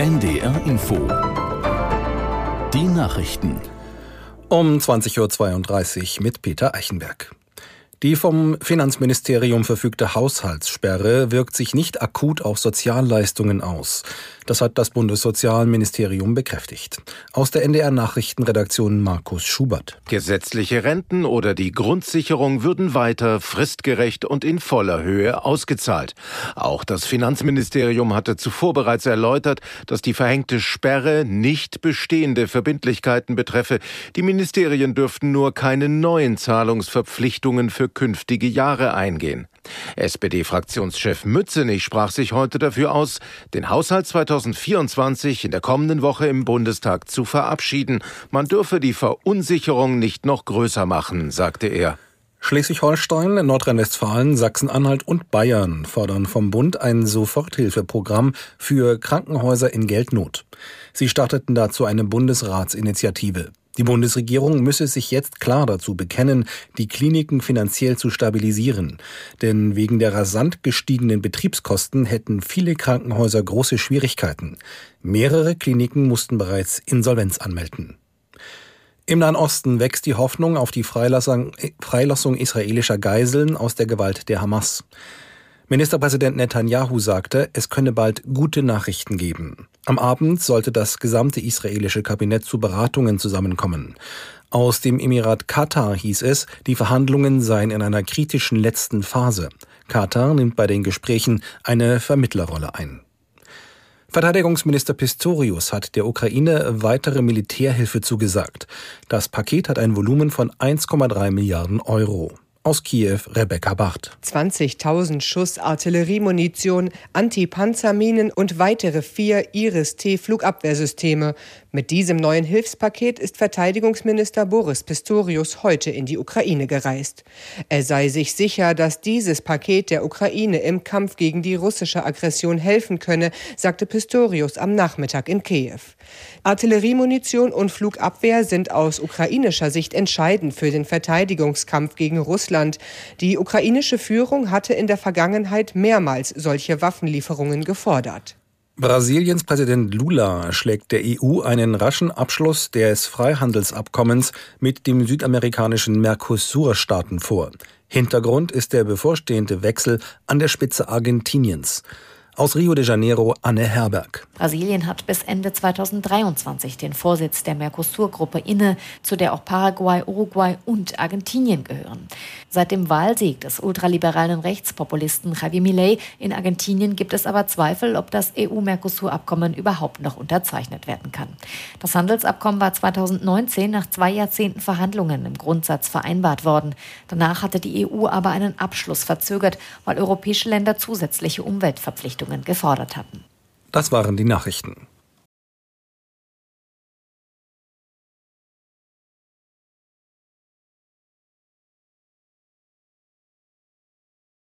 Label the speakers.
Speaker 1: NDR Info. Die Nachrichten.
Speaker 2: Um 20.32 Uhr mit Peter Eichenberg. Die vom Finanzministerium verfügte Haushaltssperre wirkt sich nicht akut auf Sozialleistungen aus. Das hat das Bundessozialministerium bekräftigt. Aus der NDR Nachrichtenredaktion Markus Schubert.
Speaker 3: Gesetzliche Renten oder die Grundsicherung würden weiter fristgerecht und in voller Höhe ausgezahlt. Auch das Finanzministerium hatte zuvor bereits erläutert, dass die verhängte Sperre nicht bestehende Verbindlichkeiten betreffe. Die Ministerien dürften nur keine neuen Zahlungsverpflichtungen für künftige Jahre eingehen. SPD-Fraktionschef Mützenich sprach sich heute dafür aus, den Haushalt 2024 in der kommenden Woche im Bundestag zu verabschieden. Man dürfe die Verunsicherung nicht noch größer machen, sagte er.
Speaker 2: Schleswig-Holstein, Nordrhein-Westfalen, Sachsen-Anhalt und Bayern fordern vom Bund ein Soforthilfeprogramm für Krankenhäuser in Geldnot. Sie starteten dazu eine Bundesratsinitiative. Die Bundesregierung müsse sich jetzt klar dazu bekennen, die Kliniken finanziell zu stabilisieren. Denn wegen der rasant gestiegenen Betriebskosten hätten viele Krankenhäuser große Schwierigkeiten. Mehrere Kliniken mussten bereits Insolvenz anmelden. Im Nahen Osten wächst die Hoffnung auf die Freilassung, Freilassung israelischer Geiseln aus der Gewalt der Hamas. Ministerpräsident Netanyahu sagte, es könne bald gute Nachrichten geben. Am Abend sollte das gesamte israelische Kabinett zu Beratungen zusammenkommen. Aus dem Emirat Katar hieß es, die Verhandlungen seien in einer kritischen letzten Phase. Katar nimmt bei den Gesprächen eine Vermittlerrolle ein. Verteidigungsminister Pistorius hat der Ukraine weitere Militärhilfe zugesagt. Das Paket hat ein Volumen von 1,3 Milliarden Euro. Aus Kiew Rebecca Bart.
Speaker 4: 20.000 Schuss Artilleriemunition, Antipanzerminen und weitere vier Iris-T-Flugabwehrsysteme. Mit diesem neuen Hilfspaket ist Verteidigungsminister Boris Pistorius heute in die Ukraine gereist. Er sei sich sicher, dass dieses Paket der Ukraine im Kampf gegen die russische Aggression helfen könne, sagte Pistorius am Nachmittag in Kiew. Artilleriemunition und Flugabwehr sind aus ukrainischer Sicht entscheidend für den Verteidigungskampf gegen Russland. Die ukrainische Führung hatte in der Vergangenheit mehrmals solche Waffenlieferungen gefordert.
Speaker 2: Brasiliens Präsident Lula schlägt der EU einen raschen Abschluss des Freihandelsabkommens mit dem südamerikanischen Mercosur-Staaten vor. Hintergrund ist der bevorstehende Wechsel an der Spitze Argentiniens. Aus Rio de Janeiro Anne Herberg.
Speaker 5: Brasilien hat bis Ende 2023 den Vorsitz der Mercosur-Gruppe inne, zu der auch Paraguay, Uruguay und Argentinien gehören. Seit dem Wahlsieg des ultraliberalen Rechtspopulisten Javier Milei in Argentinien gibt es aber Zweifel, ob das EU-Mercosur-Abkommen überhaupt noch unterzeichnet werden kann. Das Handelsabkommen war 2019 nach zwei Jahrzehnten Verhandlungen im Grundsatz vereinbart worden. Danach hatte die EU aber einen Abschluss verzögert, weil europäische Länder zusätzliche Umweltverpflichtungen gefordert hatten.
Speaker 2: Das waren die Nachrichten.